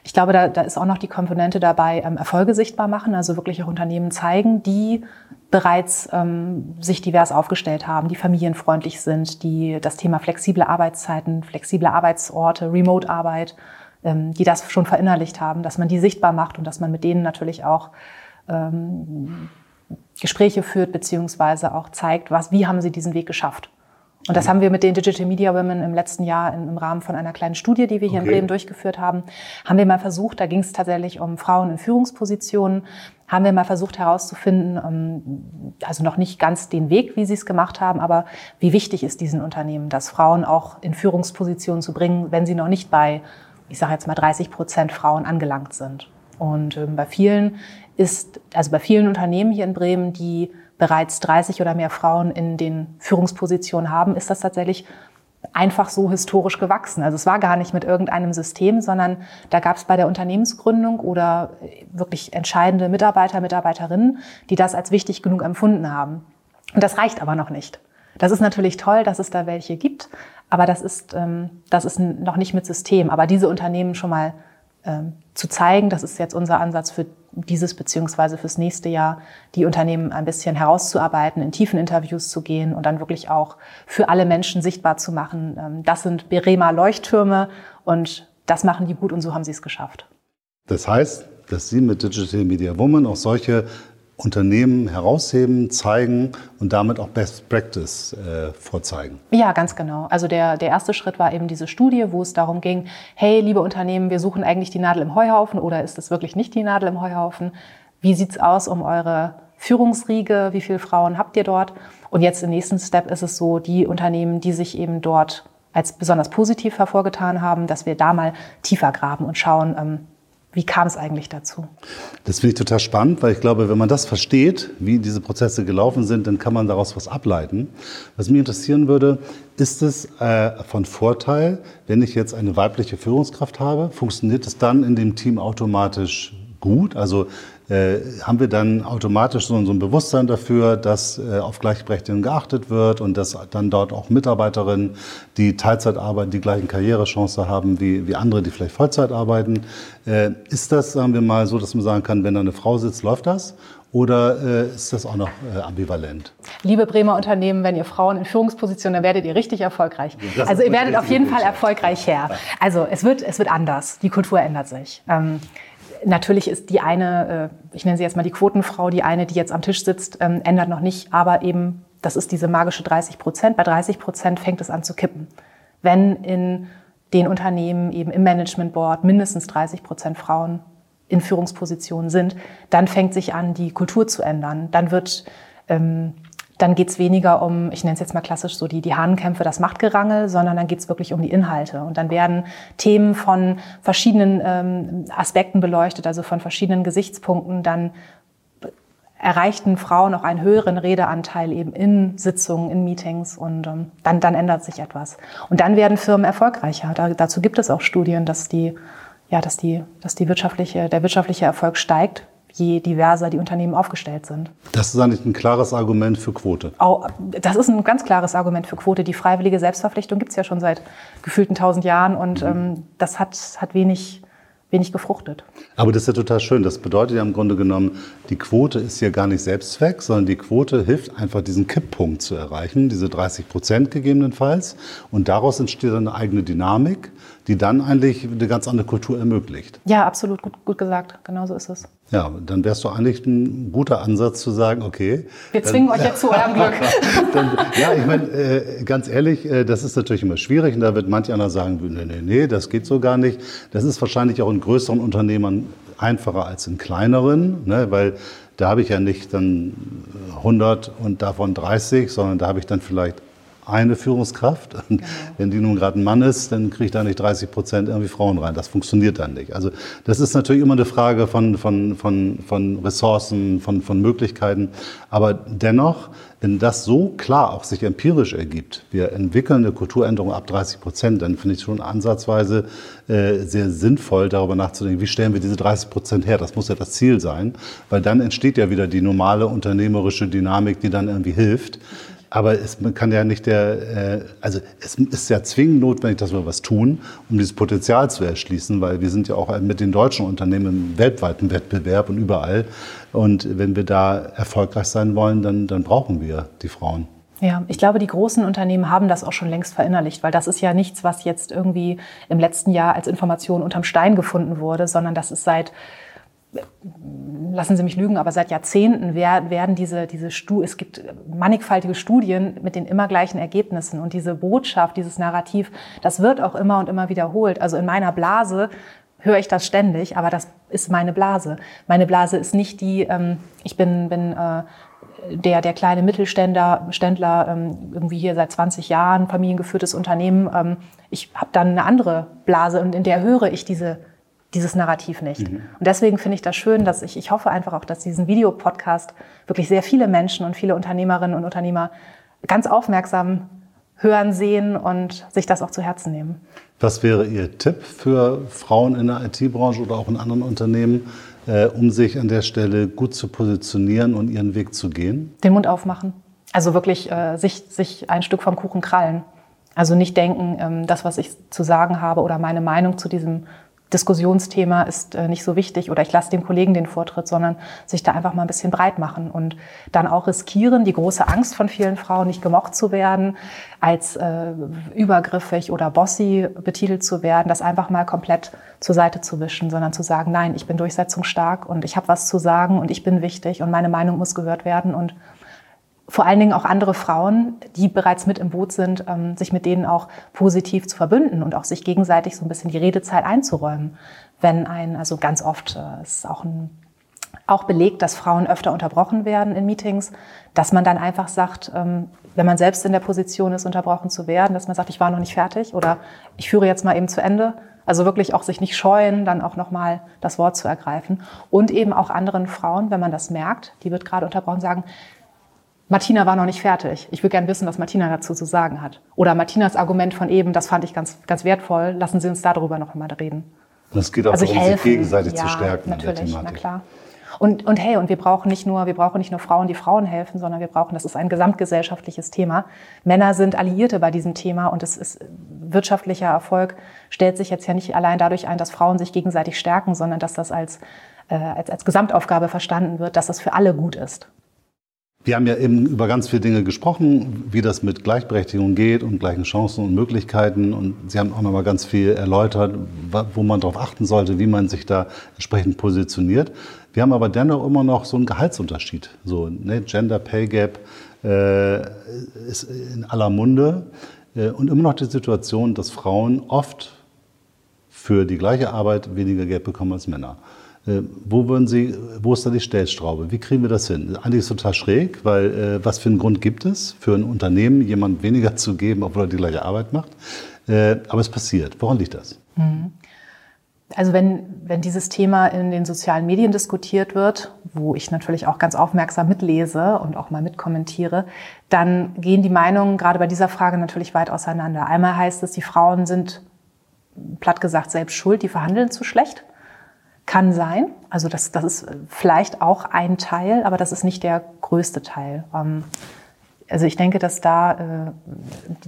ich glaube, da, da ist auch noch die Komponente dabei, ähm, Erfolge sichtbar machen, also wirklich auch Unternehmen zeigen, die bereits ähm, sich divers aufgestellt haben, die familienfreundlich sind, die das Thema flexible Arbeitszeiten, flexible Arbeitsorte, Remote-Arbeit, ähm, die das schon verinnerlicht haben, dass man die sichtbar macht und dass man mit denen natürlich auch ähm, Gespräche führt, beziehungsweise auch zeigt, was, wie haben sie diesen Weg geschafft. Und das haben wir mit den Digital Media Women im letzten Jahr im Rahmen von einer kleinen Studie, die wir hier okay. in Bremen durchgeführt haben, haben wir mal versucht, da ging es tatsächlich um Frauen in Führungspositionen, haben wir mal versucht herauszufinden, ähm, also noch nicht ganz den Weg, wie sie es gemacht haben, aber wie wichtig ist diesen Unternehmen, dass Frauen auch in Führungspositionen zu bringen, wenn sie noch nicht bei, ich sage jetzt mal 30 Prozent Frauen angelangt sind. Und ähm, bei vielen ist, also bei vielen Unternehmen hier in Bremen, die bereits 30 oder mehr Frauen in den Führungspositionen haben, ist das tatsächlich einfach so historisch gewachsen. Also es war gar nicht mit irgendeinem System, sondern da gab es bei der Unternehmensgründung oder wirklich entscheidende Mitarbeiter, Mitarbeiterinnen, die das als wichtig genug empfunden haben. Und das reicht aber noch nicht. Das ist natürlich toll, dass es da welche gibt, aber das ist, ähm, das ist noch nicht mit System. Aber diese Unternehmen schon mal ähm, zu zeigen, das ist jetzt unser Ansatz für dieses beziehungsweise fürs nächste Jahr die Unternehmen ein bisschen herauszuarbeiten, in tiefen Interviews zu gehen und dann wirklich auch für alle Menschen sichtbar zu machen. Ähm, das sind Berema Leuchttürme und das machen die gut und so haben sie es geschafft. Das heißt, dass Sie mit Digital Media Woman auch solche Unternehmen herausheben, zeigen und damit auch Best Practice äh, vorzeigen. Ja, ganz genau. Also der, der erste Schritt war eben diese Studie, wo es darum ging, hey, liebe Unternehmen, wir suchen eigentlich die Nadel im Heuhaufen oder ist es wirklich nicht die Nadel im Heuhaufen? Wie sieht's aus um eure Führungsriege? Wie viele Frauen habt ihr dort? Und jetzt im nächsten Step ist es so, die Unternehmen, die sich eben dort als besonders positiv hervorgetan haben, dass wir da mal tiefer graben und schauen, ähm, wie kam es eigentlich dazu? Das finde ich total spannend, weil ich glaube, wenn man das versteht, wie diese Prozesse gelaufen sind, dann kann man daraus was ableiten. Was mich interessieren würde, ist es äh, von Vorteil, wenn ich jetzt eine weibliche Führungskraft habe? Funktioniert es dann in dem Team automatisch gut? Also haben wir dann automatisch so, ein Bewusstsein dafür, dass äh, auf Gleichberechtigung geachtet wird und dass dann dort auch Mitarbeiterinnen, die Teilzeit arbeiten, die gleichen Karrierechance haben wie, wie andere, die vielleicht Vollzeit arbeiten. Äh, ist das, sagen wir mal, so, dass man sagen kann, wenn da eine Frau sitzt, läuft das? Oder äh, ist das auch noch äh, ambivalent? Liebe Bremer Unternehmen, wenn ihr Frauen in Führungspositionen, dann werdet ihr richtig erfolgreich. Das also ihr werdet auf jeden Fall erfolgreich her. Also es wird, es wird anders. Die Kultur ändert sich. Ähm, Natürlich ist die eine, äh, ich nenne sie jetzt mal die Quotenfrau, die eine, die jetzt am Tisch sitzt, ähm, ändert noch nicht, aber eben, das ist diese magische 30 Prozent. Bei 30 Prozent fängt es an zu kippen. Wenn in den Unternehmen eben im Management Board mindestens 30 Prozent Frauen in Führungspositionen sind, dann fängt sich an, die Kultur zu ändern. Dann wird ähm, dann geht es weniger um, ich nenne es jetzt mal klassisch so die, die Hahnenkämpfe, das Machtgerangel, sondern dann geht es wirklich um die Inhalte. Und dann werden Themen von verschiedenen ähm, Aspekten beleuchtet, also von verschiedenen Gesichtspunkten dann erreichten Frauen auch einen höheren Redeanteil eben in Sitzungen, in Meetings und ähm, dann, dann ändert sich etwas. Und dann werden Firmen erfolgreicher. Da, dazu gibt es auch Studien, dass die, ja, dass die, dass die wirtschaftliche, der wirtschaftliche Erfolg steigt, je diverser die Unternehmen aufgestellt sind. Das ist eigentlich ein klares Argument für Quote. Das ist ein ganz klares Argument für Quote. Die freiwillige Selbstverpflichtung gibt es ja schon seit gefühlten tausend Jahren und mhm. ähm, das hat, hat wenig wenig gefruchtet. Aber das ist ja total schön. Das bedeutet ja im Grunde genommen, die Quote ist hier gar nicht Selbstzweck, sondern die Quote hilft einfach, diesen Kipppunkt zu erreichen, diese 30 Prozent gegebenenfalls. Und daraus entsteht eine eigene Dynamik, die dann eigentlich eine ganz andere Kultur ermöglicht. Ja, absolut gut, gut gesagt. Genau so ist es. Ja, dann wärst du eigentlich ein guter Ansatz zu sagen, okay. Wir zwingen dann, euch jetzt zu eurem Glück. dann, ja, ich meine, äh, ganz ehrlich, äh, das ist natürlich immer schwierig und da wird manch einer sagen, nee, nee, nee, das geht so gar nicht. Das ist wahrscheinlich auch in größeren Unternehmen einfacher als in kleineren, ne, weil da habe ich ja nicht dann 100 und davon 30, sondern da habe ich dann vielleicht eine Führungskraft. Genau. Wenn die nun gerade ein Mann ist, dann kriege ich da nicht 30 Prozent irgendwie Frauen rein. Das funktioniert dann nicht. Also das ist natürlich immer eine Frage von, von, von, von Ressourcen, von, von Möglichkeiten. Aber dennoch, wenn das so klar auch sich empirisch ergibt, wir entwickeln eine Kulturänderung ab 30 Prozent, dann finde ich schon ansatzweise äh, sehr sinnvoll, darüber nachzudenken, wie stellen wir diese 30 Prozent her? Das muss ja das Ziel sein, weil dann entsteht ja wieder die normale unternehmerische Dynamik, die dann irgendwie hilft. Aber es kann ja nicht der, äh, also es ist ja zwingend notwendig, dass wir was tun, um dieses Potenzial zu erschließen, weil wir sind ja auch mit den deutschen Unternehmen im weltweiten Wettbewerb und überall. Und wenn wir da erfolgreich sein wollen, dann, dann brauchen wir die Frauen. Ja, ich glaube, die großen Unternehmen haben das auch schon längst verinnerlicht, weil das ist ja nichts, was jetzt irgendwie im letzten Jahr als Information unterm Stein gefunden wurde, sondern das ist seit lassen Sie mich lügen, aber seit Jahrzehnten werden diese, diese Stu es gibt mannigfaltige Studien mit den immer gleichen Ergebnissen und diese Botschaft, dieses Narrativ, das wird auch immer und immer wiederholt. Also in meiner Blase höre ich das ständig, aber das ist meine Blase. Meine Blase ist nicht die, ähm, ich bin, bin äh, der, der kleine Mittelständler, Ständler, ähm, irgendwie hier seit 20 Jahren, familiengeführtes Unternehmen. Ähm, ich habe dann eine andere Blase und in der höre ich diese dieses Narrativ nicht. Mhm. Und deswegen finde ich das schön, dass ich, ich hoffe einfach auch, dass diesen Videopodcast wirklich sehr viele Menschen und viele Unternehmerinnen und Unternehmer ganz aufmerksam hören, sehen und sich das auch zu Herzen nehmen. Was wäre Ihr Tipp für Frauen in der IT-Branche oder auch in anderen Unternehmen, äh, um sich an der Stelle gut zu positionieren und ihren Weg zu gehen? Den Mund aufmachen. Also wirklich äh, sich, sich ein Stück vom Kuchen krallen. Also nicht denken, ähm, das, was ich zu sagen habe oder meine Meinung zu diesem Diskussionsthema ist äh, nicht so wichtig oder ich lasse dem Kollegen den Vortritt, sondern sich da einfach mal ein bisschen breit machen und dann auch riskieren, die große Angst von vielen Frauen, nicht gemocht zu werden, als äh, übergriffig oder bossy betitelt zu werden, das einfach mal komplett zur Seite zu wischen, sondern zu sagen, nein, ich bin durchsetzungsstark und ich habe was zu sagen und ich bin wichtig und meine Meinung muss gehört werden und vor allen Dingen auch andere Frauen, die bereits mit im Boot sind, ähm, sich mit denen auch positiv zu verbünden und auch sich gegenseitig so ein bisschen die Redezeit einzuräumen. Wenn ein, also ganz oft äh, ist auch ein auch belegt, dass Frauen öfter unterbrochen werden in Meetings, dass man dann einfach sagt, ähm, wenn man selbst in der Position ist, unterbrochen zu werden, dass man sagt, ich war noch nicht fertig oder ich führe jetzt mal eben zu Ende. Also wirklich auch sich nicht scheuen, dann auch nochmal das Wort zu ergreifen. Und eben auch anderen Frauen, wenn man das merkt, die wird gerade unterbrochen, sagen, Martina war noch nicht fertig. Ich würde gerne wissen, was Martina dazu zu sagen hat. Oder Martinas Argument von eben, das fand ich ganz, ganz wertvoll. Lassen Sie uns darüber noch einmal reden. Es geht auch also darum, sich gegenseitig ja, zu stärken. Natürlich, na klar. Und, und hey, und wir brauchen nicht nur, wir brauchen nicht nur Frauen, die Frauen helfen, sondern wir brauchen, das ist ein gesamtgesellschaftliches Thema. Männer sind Alliierte bei diesem Thema und es ist wirtschaftlicher Erfolg stellt sich jetzt ja nicht allein dadurch ein, dass Frauen sich gegenseitig stärken, sondern dass das als, äh, als, als Gesamtaufgabe verstanden wird, dass das für alle gut ist. Wir haben ja eben über ganz viele Dinge gesprochen, wie das mit Gleichberechtigung geht und gleichen Chancen und Möglichkeiten. Und Sie haben auch noch mal ganz viel erläutert, wo man darauf achten sollte, wie man sich da entsprechend positioniert. Wir haben aber dennoch immer noch so einen Gehaltsunterschied. So, ne, Gender Pay Gap äh, ist in aller Munde. Äh, und immer noch die Situation, dass Frauen oft für die gleiche Arbeit weniger Geld bekommen als Männer. Äh, wo würden Sie, wo ist da die Stellstraube? Wie kriegen wir das hin? Eigentlich ist es total schräg, weil äh, was für einen Grund gibt es, für ein Unternehmen jemand weniger zu geben, obwohl er die gleiche Arbeit macht? Äh, aber es passiert. Woran liegt das? Mhm. Also wenn, wenn dieses Thema in den sozialen Medien diskutiert wird, wo ich natürlich auch ganz aufmerksam mitlese und auch mal mitkommentiere, dann gehen die Meinungen gerade bei dieser Frage natürlich weit auseinander. Einmal heißt es, die Frauen sind platt gesagt selbst schuld, die verhandeln zu schlecht. Kann sein. Also das, das ist vielleicht auch ein Teil, aber das ist nicht der größte Teil. Ähm, also ich denke, dass da äh,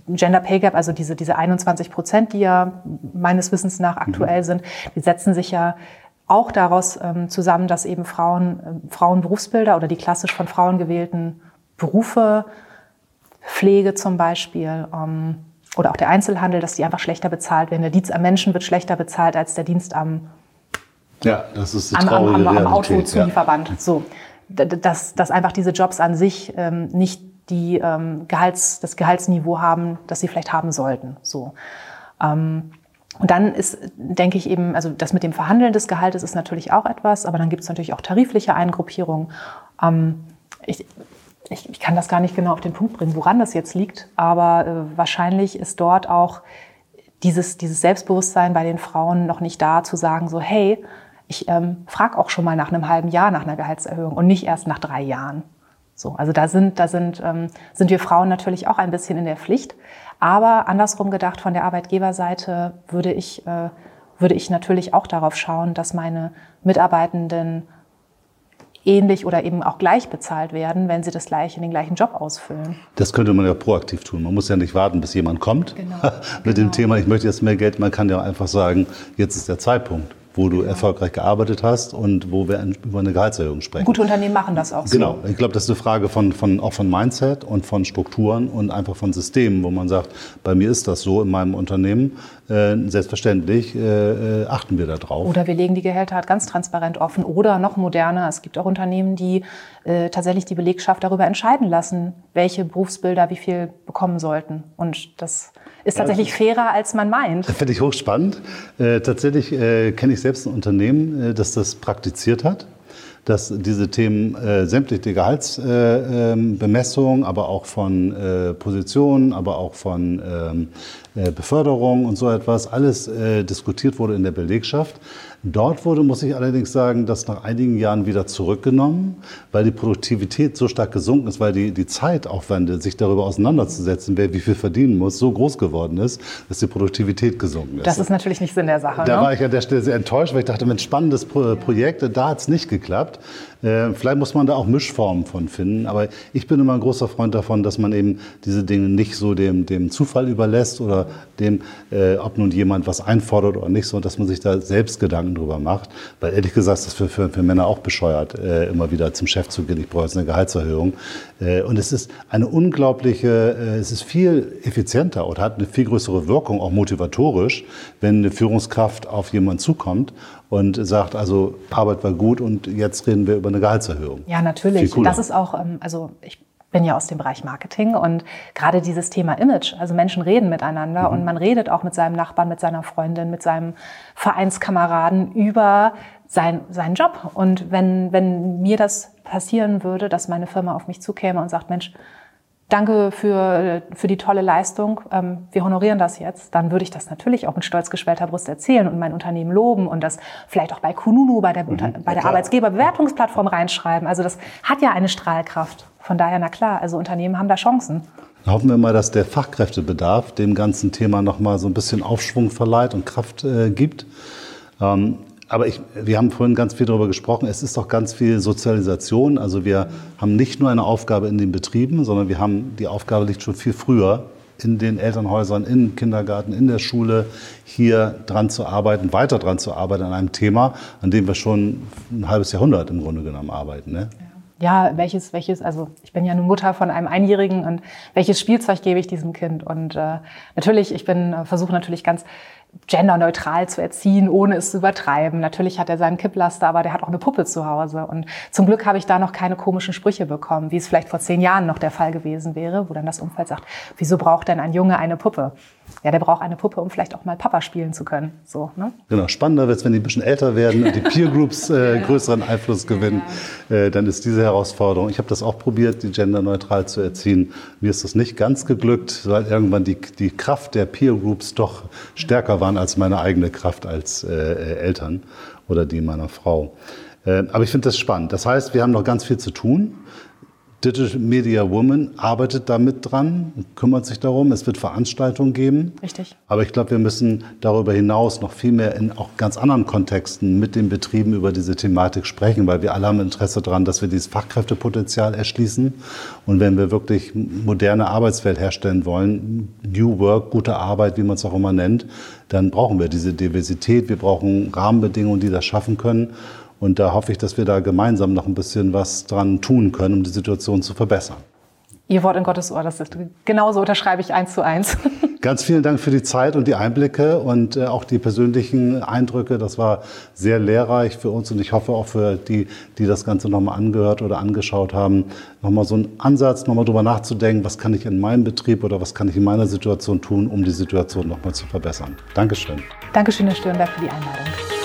Gender Pay Gap, also diese, diese 21 Prozent, die ja meines Wissens nach aktuell mhm. sind, die setzen sich ja auch daraus ähm, zusammen, dass eben Frauen, äh, Frauenberufsbilder oder die klassisch von Frauen gewählten Berufe, Pflege zum Beispiel, ähm, oder auch der Einzelhandel, dass die einfach schlechter bezahlt werden. Der Dienst am Menschen wird schlechter bezahlt als der Dienst am, ja, das ist die am, am, am, am Autozulieferband. Ja. So, dass, dass einfach diese Jobs an sich ähm, nicht die ähm, Gehalts, das Gehaltsniveau haben, das sie vielleicht haben sollten. So. Ähm, und dann ist, denke ich eben, also das mit dem Verhandeln des Gehaltes ist natürlich auch etwas, aber dann gibt es natürlich auch tarifliche Eingruppierungen. Ähm, ich, ich, ich, kann das gar nicht genau auf den Punkt bringen, woran das jetzt liegt, aber äh, wahrscheinlich ist dort auch dieses, dieses Selbstbewusstsein bei den Frauen noch nicht da, zu sagen, so, hey, ich ähm, frage auch schon mal nach einem halben Jahr nach einer Gehaltserhöhung und nicht erst nach drei Jahren. So, also da sind, da sind, ähm, sind wir Frauen natürlich auch ein bisschen in der Pflicht. Aber andersrum gedacht, von der Arbeitgeberseite würde ich, äh, würde ich natürlich auch darauf schauen, dass meine Mitarbeitenden ähnlich oder eben auch gleich bezahlt werden, wenn sie das gleiche, den gleichen Job ausfüllen. Das könnte man ja proaktiv tun. Man muss ja nicht warten, bis jemand kommt genau, mit genau. dem Thema, ich möchte jetzt mehr Geld. Man kann ja einfach sagen, jetzt ist der Zeitpunkt wo du erfolgreich gearbeitet hast und wo wir über eine Gehaltserhöhung sprechen. Gute Unternehmen machen das auch so. Genau. Ich glaube, das ist eine Frage von, von, auch von Mindset und von Strukturen und einfach von Systemen, wo man sagt, bei mir ist das so in meinem Unternehmen. Äh, selbstverständlich äh, äh achten wir da drauf. Oder wir legen die Gehälter halt ganz transparent offen. Oder noch moderner, es gibt auch Unternehmen, die äh, tatsächlich die Belegschaft darüber entscheiden lassen, welche Berufsbilder wie viel bekommen sollten. Und das ist tatsächlich fairer, als man meint. Das finde ich hochspannend. Äh, tatsächlich äh, kenne ich selbst ein Unternehmen, äh, das das praktiziert hat dass diese Themen äh, sämtliche Gehaltsbemessung, äh, ähm, aber auch von äh, Positionen, aber auch von ähm, äh, Beförderung und so etwas, alles äh, diskutiert wurde in der Belegschaft. Dort wurde, muss ich allerdings sagen, das nach einigen Jahren wieder zurückgenommen, weil die Produktivität so stark gesunken ist, weil die, die Zeitaufwände, sich darüber auseinanderzusetzen, wer wie viel verdienen muss, so groß geworden ist, dass die Produktivität gesunken ist. Das ist natürlich nicht Sinn der Sache. Da ne? war ich an der Stelle sehr enttäuscht, weil ich dachte, ein spannendes Projekt, da hat es nicht geklappt. Äh, vielleicht muss man da auch Mischformen von finden, aber ich bin immer ein großer Freund davon, dass man eben diese Dinge nicht so dem, dem Zufall überlässt oder dem, äh, ob nun jemand was einfordert oder nicht, sondern dass man sich da selbst Gedanken drüber macht. Weil ehrlich gesagt, das ist für, für, für Männer auch bescheuert, äh, immer wieder zum Chef zu gehen, ich brauche jetzt eine Gehaltserhöhung. Äh, und es ist eine unglaubliche, äh, es ist viel effizienter oder hat eine viel größere Wirkung, auch motivatorisch, wenn eine Führungskraft auf jemanden zukommt und sagt, also Arbeit war gut und jetzt reden wir über eine Gehaltserhöhung. Ja, natürlich. Das ist auch, ähm, also ich bin ja aus dem Bereich Marketing und gerade dieses Thema Image, also Menschen reden miteinander mhm. und man redet auch mit seinem Nachbarn, mit seiner Freundin, mit seinem Vereinskameraden über sein, seinen Job. Und wenn, wenn mir das passieren würde, dass meine Firma auf mich zukäme und sagt, Mensch, danke für, für die tolle Leistung, ähm, wir honorieren das jetzt, dann würde ich das natürlich auch mit stolz geschwellter Brust erzählen und mein Unternehmen loben und das vielleicht auch bei Kununu, bei der, mhm, bei der Arbeitsgeberbewertungsplattform reinschreiben. Also das hat ja eine Strahlkraft. Von daher, na klar, also Unternehmen haben da Chancen. Hoffen wir mal, dass der Fachkräftebedarf dem ganzen Thema nochmal so ein bisschen Aufschwung verleiht und Kraft äh, gibt. Ähm, aber ich, wir haben vorhin ganz viel darüber gesprochen. Es ist doch ganz viel Sozialisation. Also wir haben nicht nur eine Aufgabe in den Betrieben, sondern wir haben die Aufgabe liegt schon viel früher in den Elternhäusern, im Kindergarten, in der Schule, hier dran zu arbeiten, weiter dran zu arbeiten an einem Thema, an dem wir schon ein halbes Jahrhundert im Grunde genommen arbeiten. Ne? Ja welches, welches, also ich bin ja eine Mutter von einem Einjährigen und welches Spielzeug gebe ich diesem Kind? Und äh, natürlich, ich bin, äh, versuche natürlich ganz genderneutral zu erziehen, ohne es zu übertreiben. Natürlich hat er seinen Kipplaster, aber der hat auch eine Puppe zu Hause. Und zum Glück habe ich da noch keine komischen Sprüche bekommen, wie es vielleicht vor zehn Jahren noch der Fall gewesen wäre, wo dann das Umfeld sagt, wieso braucht denn ein Junge eine Puppe? Ja, der braucht eine Puppe, um vielleicht auch mal Papa spielen zu können. So, ne? Genau, spannender wird es, wenn die ein bisschen älter werden und die Peer Groups äh, größeren Einfluss gewinnen. Äh, dann ist diese Herausforderung. Ich habe das auch probiert, die genderneutral zu erziehen. Mir ist das nicht ganz geglückt, weil irgendwann die, die Kraft der Peer Groups doch stärker waren als meine eigene Kraft als äh, Eltern oder die meiner Frau. Äh, aber ich finde das spannend. Das heißt, wir haben noch ganz viel zu tun. Digital Media Woman arbeitet damit dran, kümmert sich darum. Es wird Veranstaltungen geben. Richtig. Aber ich glaube, wir müssen darüber hinaus noch viel mehr in auch ganz anderen Kontexten mit den Betrieben über diese Thematik sprechen, weil wir alle haben Interesse daran, dass wir dieses Fachkräftepotenzial erschließen. Und wenn wir wirklich moderne Arbeitswelt herstellen wollen, New Work, gute Arbeit, wie man es auch immer nennt, dann brauchen wir diese Diversität. Wir brauchen Rahmenbedingungen, die das schaffen können. Und da hoffe ich, dass wir da gemeinsam noch ein bisschen was dran tun können, um die Situation zu verbessern. Ihr Wort in Gottes Ohr, das ist genauso unterschreibe ich eins zu eins. Ganz vielen Dank für die Zeit und die Einblicke und äh, auch die persönlichen Eindrücke. Das war sehr lehrreich für uns und ich hoffe auch für die, die das Ganze nochmal angehört oder angeschaut haben, nochmal so einen Ansatz, nochmal drüber nachzudenken, was kann ich in meinem Betrieb oder was kann ich in meiner Situation tun, um die Situation nochmal zu verbessern. Dankeschön. Dankeschön, Herr Stirnberg, für die Einladung.